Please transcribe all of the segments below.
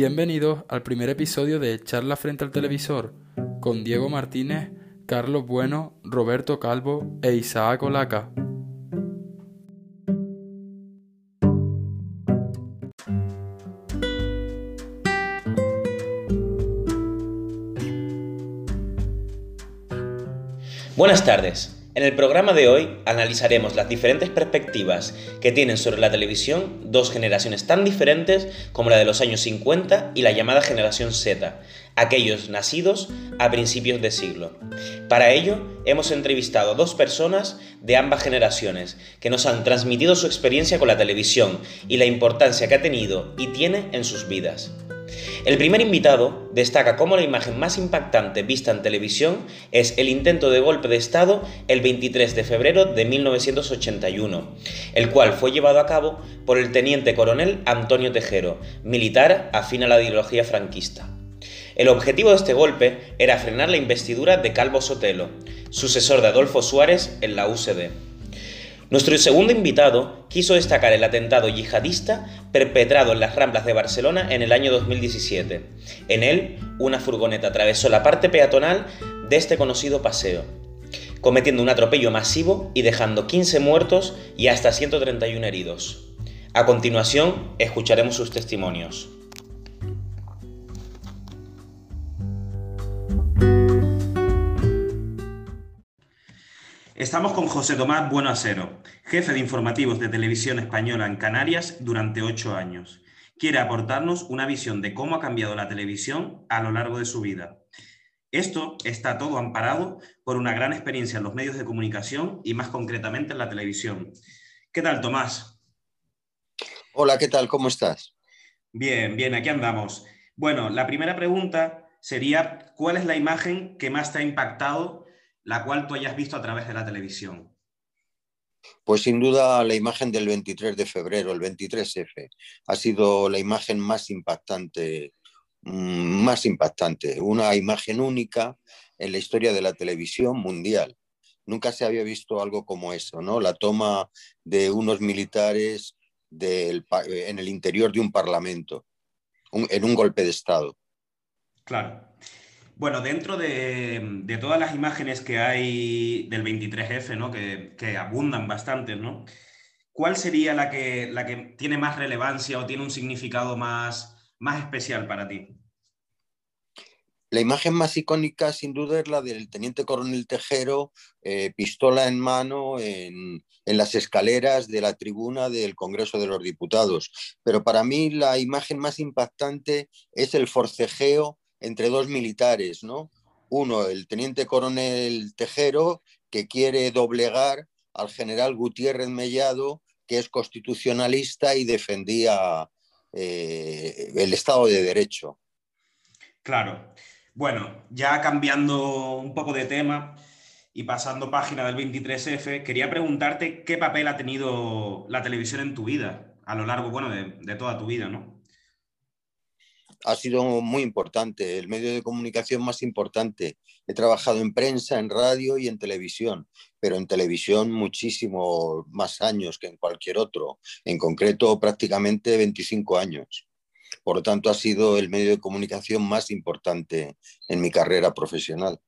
Bienvenidos al primer episodio de Charla frente al televisor con Diego Martínez, Carlos Bueno, Roberto Calvo e Isaac Olaca. Buenas tardes. En el programa de hoy analizaremos las diferentes perspectivas que tienen sobre la televisión dos generaciones tan diferentes como la de los años 50 y la llamada generación Z, aquellos nacidos a principios de siglo. Para ello, hemos entrevistado a dos personas de ambas generaciones que nos han transmitido su experiencia con la televisión y la importancia que ha tenido y tiene en sus vidas. El primer invitado destaca cómo la imagen más impactante vista en televisión es el intento de golpe de Estado el 23 de febrero de 1981, el cual fue llevado a cabo por el teniente coronel Antonio Tejero, militar afín a la ideología franquista. El objetivo de este golpe era frenar la investidura de Calvo Sotelo, sucesor de Adolfo Suárez en la UCD. Nuestro segundo invitado quiso destacar el atentado yihadista perpetrado en las Ramblas de Barcelona en el año 2017. En él, una furgoneta atravesó la parte peatonal de este conocido paseo, cometiendo un atropello masivo y dejando 15 muertos y hasta 131 heridos. A continuación, escucharemos sus testimonios. Estamos con José Tomás Buenoasero, jefe de informativos de televisión española en Canarias durante ocho años. Quiere aportarnos una visión de cómo ha cambiado la televisión a lo largo de su vida. Esto está todo amparado por una gran experiencia en los medios de comunicación y más concretamente en la televisión. ¿Qué tal, Tomás? Hola, ¿qué tal? ¿Cómo estás? Bien, bien, aquí andamos. Bueno, la primera pregunta sería, ¿cuál es la imagen que más te ha impactado la cual tú hayas visto a través de la televisión? Pues sin duda la imagen del 23 de febrero, el 23F, ha sido la imagen más impactante, mm, más impactante, una imagen única en la historia de la televisión mundial. Nunca se había visto algo como eso, ¿no? La toma de unos militares en el interior de un parlamento, en un golpe de Estado. Claro. Bueno, dentro de, todas las imágenes que hay del 23F, ¿no? que, abundan bastante, ¿no? ¿cuál sería la que, la que tiene más relevancia o tiene un significado más, más especial para ti? La imagen más icónica, sin duda, es la del teniente coronel Tejero, eh, pistola en mano en, en, las escaleras de la tribuna del Congreso de los Diputados. Pero para mí la imagen más impactante es el forcejeo entre dos militares, ¿no? Uno, el teniente coronel Tejero, que quiere doblegar al general Gutiérrez Mellado, que es constitucionalista y defendía eh, el Estado de Derecho. Claro. Bueno, ya cambiando un poco de tema y pasando página del 23F, quería preguntarte qué papel ha tenido la televisión en tu vida, a lo largo, bueno, de, de toda tu vida, ¿no? Ha sido muy importante, el medio de comunicación más importante. He trabajado en prensa, en radio y en televisión, pero en televisión muchísimo más años que en cualquier otro, en concreto prácticamente 25 años. Por lo tanto, ha sido el medio de comunicación más importante en mi carrera profesional.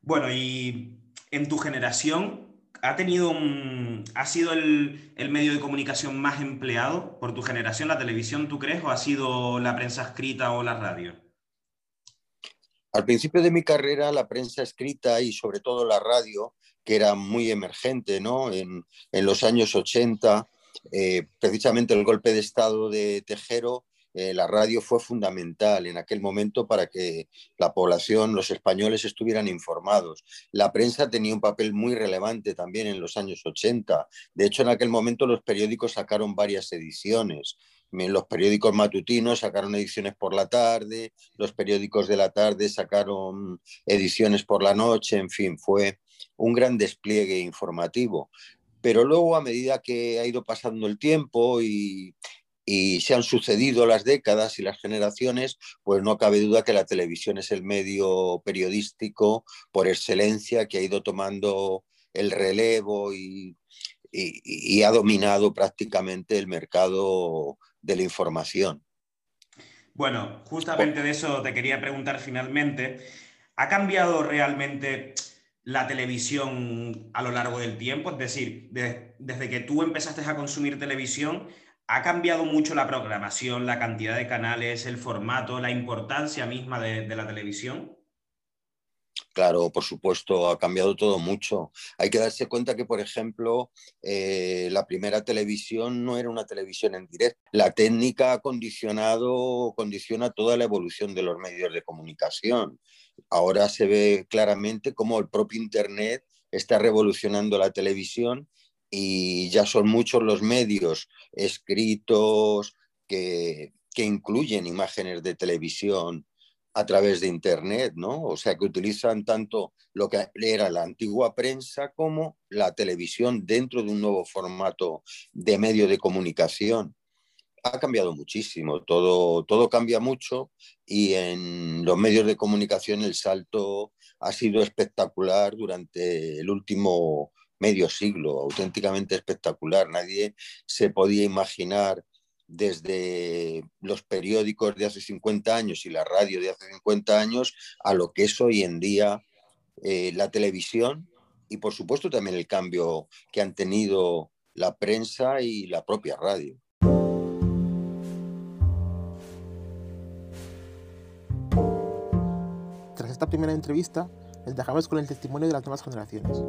Bueno, y en tu generación, ha tenido un, ha sido el, medio de comunicación más empleado por tu generación, la televisión, ¿tú crees? ¿O ha sido la prensa escrita o la radio? Al principio de mi carrera, la prensa escrita y sobre todo la radio, que era muy emergente, ¿no? En, los años 80, eh, precisamente el golpe de Estado de Tejero eh, la radio fue fundamental en aquel momento para que la población, los españoles, estuvieran informados. La prensa tenía un papel muy relevante también en los años 80. De hecho, en aquel momento los periódicos sacaron varias ediciones. Los periódicos matutinos sacaron ediciones por la tarde, los periódicos de la tarde sacaron ediciones por la noche, en fin, fue un gran despliegue informativo pero luego a medida que ha ido pasando el tiempo y, y se han sucedido las décadas y las generaciones, pues no cabe duda que la televisión es el medio periodístico por excelencia que ha ido tomando el relevo y, ha dominado prácticamente el mercado de la información. Bueno, justamente de eso te quería preguntar finalmente. ¿Ha cambiado realmente la televisión a lo largo del tiempo? Es decir, desde que tú empezaste a consumir televisión, ¿ha cambiado mucho la programación, la cantidad de canales, el formato, la importancia misma de, la televisión? Claro, por supuesto, ha cambiado todo mucho. Hay que darse cuenta que, por ejemplo, eh, la primera televisión no era una televisión en directo. La técnica ha condicionado, condiciona toda la evolución de los medios de comunicación. Ahora se ve claramente cómo el propio Internet está revolucionando la televisión y ya son muchos los medios escritos que, incluyen imágenes de televisión a través de Internet, ¿no? O sea, que utilizan tanto lo que era la antigua prensa como la televisión dentro de un nuevo formato de medio de comunicación ha cambiado muchísimo, todo, todo cambia mucho y en los medios de comunicación el salto ha sido espectacular durante el último medio siglo, auténticamente espectacular. Nadie se podía imaginar desde los periódicos de hace 50 años y la radio de hace 50 años a lo que es hoy en día eh, la televisión y por supuesto también el cambio que han tenido la prensa y la propia radio. esta primera entrevista, les dejamos con el testimonio de las nuevas generaciones.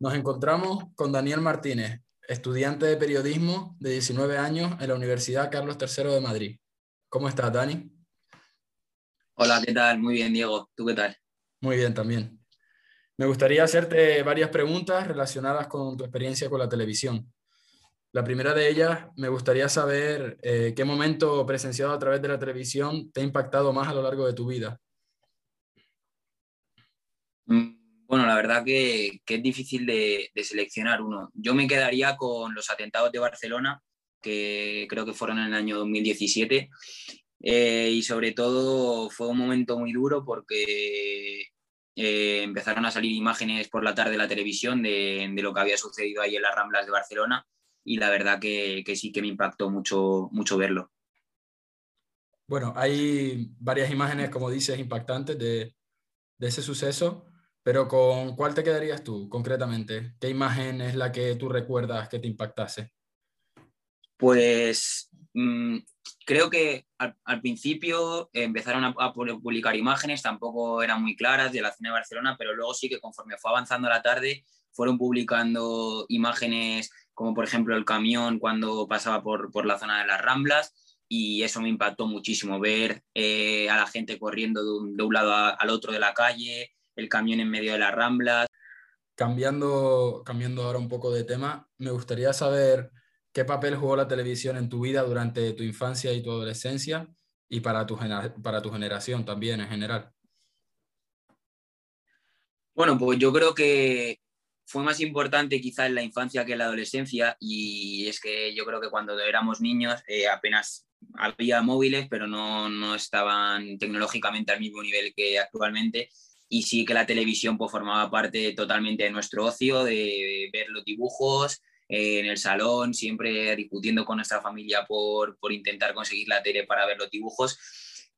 Nos encontramos con Daniel Martínez, estudiante de periodismo de 19 años en la Universidad Carlos III de Madrid. ¿Cómo estás, Dani? Hola, ¿qué tal? Muy bien, Diego. ¿Tú qué tal? Muy bien, también. Me gustaría hacerte varias preguntas relacionadas con tu experiencia con la televisión. La primera de ellas, me gustaría saber eh, qué momento presenciado a través de la televisión te ha impactado más a lo largo de tu vida. Mm, bueno, la verdad que, es difícil de, seleccionar uno. Yo me quedaría con los atentados de Barcelona, que creo que fueron en el año 2017. Eh, y sobre todo fue un momento muy duro porque eh, empezaron a salir imágenes por la tarde de la televisión de, lo que había sucedido ahí en las Ramblas de Barcelona y la verdad que, sí que me impactó mucho, mucho verlo. Bueno, hay varias imágenes, como dices, impactantes de, ese suceso, pero ¿con cuál te quedarías tú concretamente? ¿Qué imagen es la que tú recuerdas que te impactase? Pues mm, creo que al, principio empezaron a, a, publicar imágenes, tampoco eran muy claras de la zona de Barcelona, pero luego sí que conforme fue avanzando la tarde, fueron publicando imágenes como por ejemplo el camión cuando pasaba por, por la zona de las Ramblas y eso me impactó muchísimo, ver eh, a la gente corriendo de un, de un lado al otro de la calle, el camión en medio de las Ramblas. Cambiando, cambiando ahora un poco de tema, me gustaría saber qué papel jugó la televisión en tu vida durante tu infancia y tu adolescencia y para tu, para tu generación también en general. Bueno, pues yo creo que fue más importante quizá en la infancia que en la adolescencia y es que yo creo que cuando éramos niños eh, apenas había móviles, pero no, no, estaban tecnológicamente al mismo nivel que actualmente y sí que la televisión pues, formaba parte totalmente de nuestro ocio, de ver los dibujos eh, en el salón, siempre discutiendo con nuestra familia por, por intentar conseguir la tele para ver los dibujos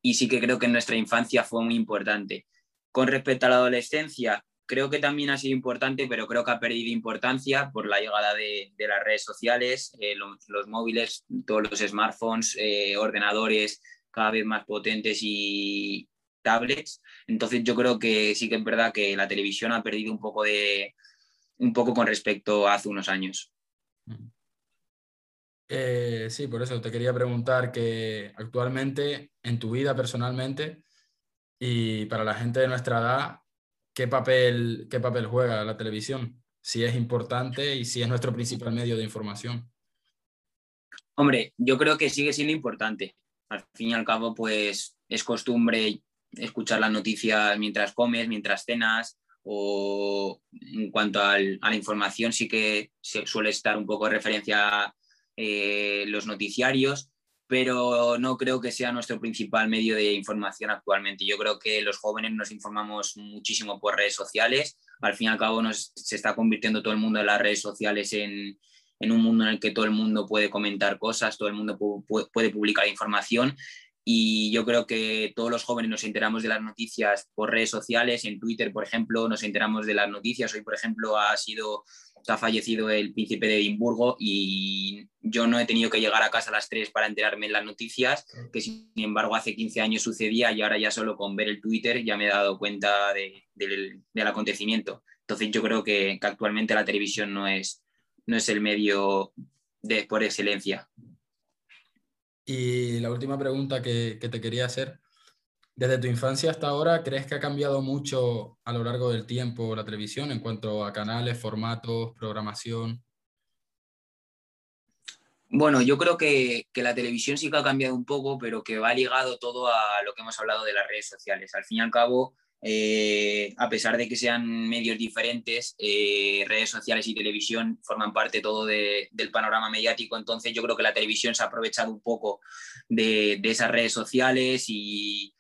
y sí que creo que en nuestra infancia fue muy importante. Con respecto a la adolescencia, creo que también ha sido importante, pero creo que ha perdido importancia por la llegada de, las redes sociales, eh, los, móviles, todos los smartphones, eh, ordenadores cada vez más potentes y tablets. Entonces yo creo que sí que es verdad que la televisión ha perdido un poco de un poco con respecto a hace unos años. Eh, sí, por eso te quería preguntar que actualmente en tu vida personalmente y para la gente de nuestra edad, ¿qué papel, qué papel juega la televisión? Si es importante y si es nuestro principal medio de información. Hombre, yo creo que sigue siendo importante. Al fin y al cabo, pues es costumbre escuchar las noticias mientras comes, mientras cenas, o en cuanto a la información sí que suele estar un poco de referencia eh, los noticiarios, pero no creo que sea nuestro principal medio de información actualmente. Yo creo que los jóvenes nos informamos muchísimo por redes sociales. Al fin y al cabo nos, se está convirtiendo todo el mundo en las redes sociales en, en un mundo en el que todo el mundo puede comentar cosas, todo el mundo puede publicar información y yo creo que todos los jóvenes nos enteramos de las noticias por redes sociales, en Twitter, por ejemplo, nos enteramos de las noticias. Hoy, por ejemplo, ha sido ha fallecido el príncipe de Edimburgo y yo no he tenido que llegar a casa a las 3 para enterarme de las noticias, que sin embargo hace 15 años sucedía y ahora ya solo con ver el Twitter ya me he dado cuenta del acontecimiento. Entonces yo creo que, que, actualmente la televisión no es, no es el medio de, por excelencia. Y la última pregunta que, te quería hacer, desde tu infancia hasta ahora, ¿crees que ha cambiado mucho a lo largo del tiempo la televisión en cuanto a canales, formatos, programación? Bueno, yo creo que, que, la televisión sí que ha cambiado un poco, pero que va ligado todo a lo que hemos hablado de las redes sociales. Al fin y al cabo, eh, a pesar de que sean medios diferentes, eh, redes sociales y televisión forman parte todo del panorama mediático, entonces yo creo que la televisión se ha aprovechado un poco de, de esas redes sociales y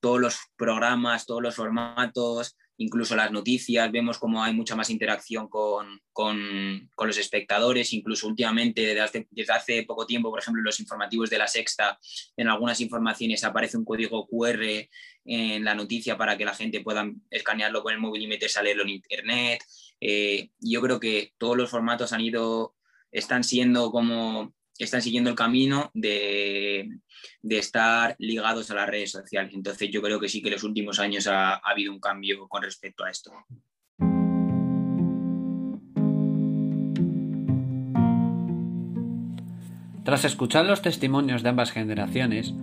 todos los programas, todos los formatos, incluso las noticias, vemos cómo hay mucha más interacción con, con, con los espectadores, incluso últimamente, desde hace, desde hace, poco tiempo, por ejemplo, en los informativos de la Sexta, en algunas informaciones aparece un código QR en la noticia para que la gente pueda escanearlo con el móvil y meterse a leerlo en Internet. Eh, yo creo que todos los formatos han ido, están siendo como están siguiendo el camino de, estar ligados a las redes sociales. Entonces yo creo que sí que en los últimos años ha, ha habido un cambio con respecto a esto. Tras escuchar los testimonios de ambas generaciones,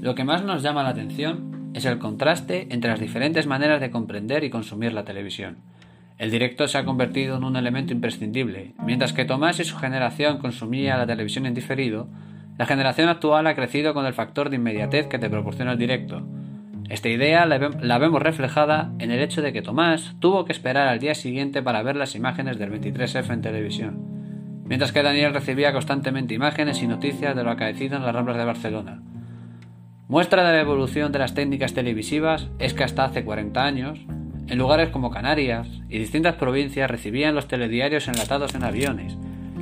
lo que más nos llama la atención es el contraste entre las diferentes maneras de comprender y consumir la televisión. El directo se ha convertido en un elemento imprescindible. Mientras que Tomás y su generación consumía la televisión en diferido, la generación actual ha crecido con el factor de inmediatez que te proporciona el directo. Esta idea la vemos reflejada en el hecho de que Tomás tuvo que esperar al día siguiente para ver las imágenes del 23F en televisión, mientras que Daniel recibía constantemente imágenes y noticias de lo acaecido en las Ramblas de Barcelona. Muestra de la evolución de las técnicas televisivas es que hasta hace 40 años, en lugares como Canarias y distintas provincias recibían los telediarios enlatados en aviones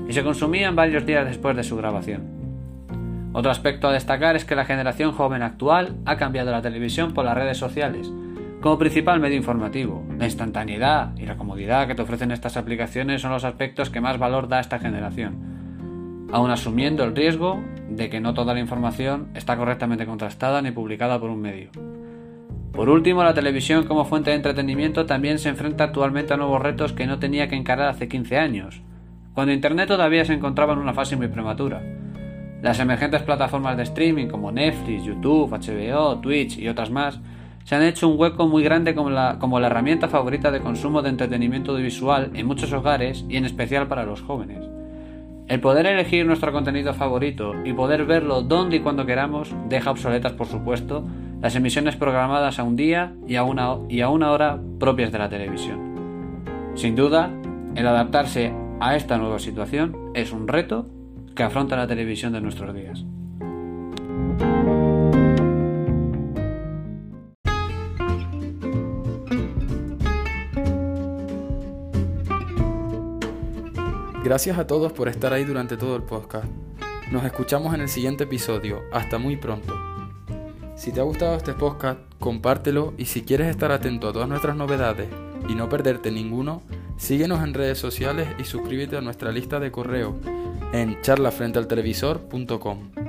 y se consumían varios días después de su grabación. Otro aspecto a destacar es que la generación joven actual ha cambiado la televisión por las redes sociales como principal medio informativo. La instantaneidad y la comodidad que te ofrecen estas aplicaciones son los aspectos que más valor da a esta generación, aun asumiendo el riesgo de que no toda la información está correctamente contrastada ni publicada por un medio. Por último, la televisión como fuente de entretenimiento también se enfrenta actualmente a nuevos retos que no tenía que encarar hace 15 años, cuando Internet todavía se encontraba en una fase muy prematura. Las emergentes plataformas de streaming como Netflix, YouTube, HBO, Twitch y otras más se han hecho un hueco muy grande como la, como la herramienta favorita de consumo de entretenimiento audiovisual en muchos hogares y en especial para los jóvenes. El poder elegir nuestro contenido favorito y poder verlo donde y cuando queramos deja obsoletas, por supuesto, las emisiones programadas a un día y a una, y a una hora propias de la televisión. Sin duda, el adaptarse a esta nueva situación es un reto que afronta la televisión de nuestros días. Gracias a todos por estar ahí durante todo el podcast. Nos escuchamos en el siguiente episodio. Hasta muy pronto. Si te ha gustado este podcast, compártelo y si quieres estar atento a todas nuestras novedades y no perderte ninguno, síguenos en redes sociales y suscríbete a nuestra lista de correo en charlafrentealtelevisor.com.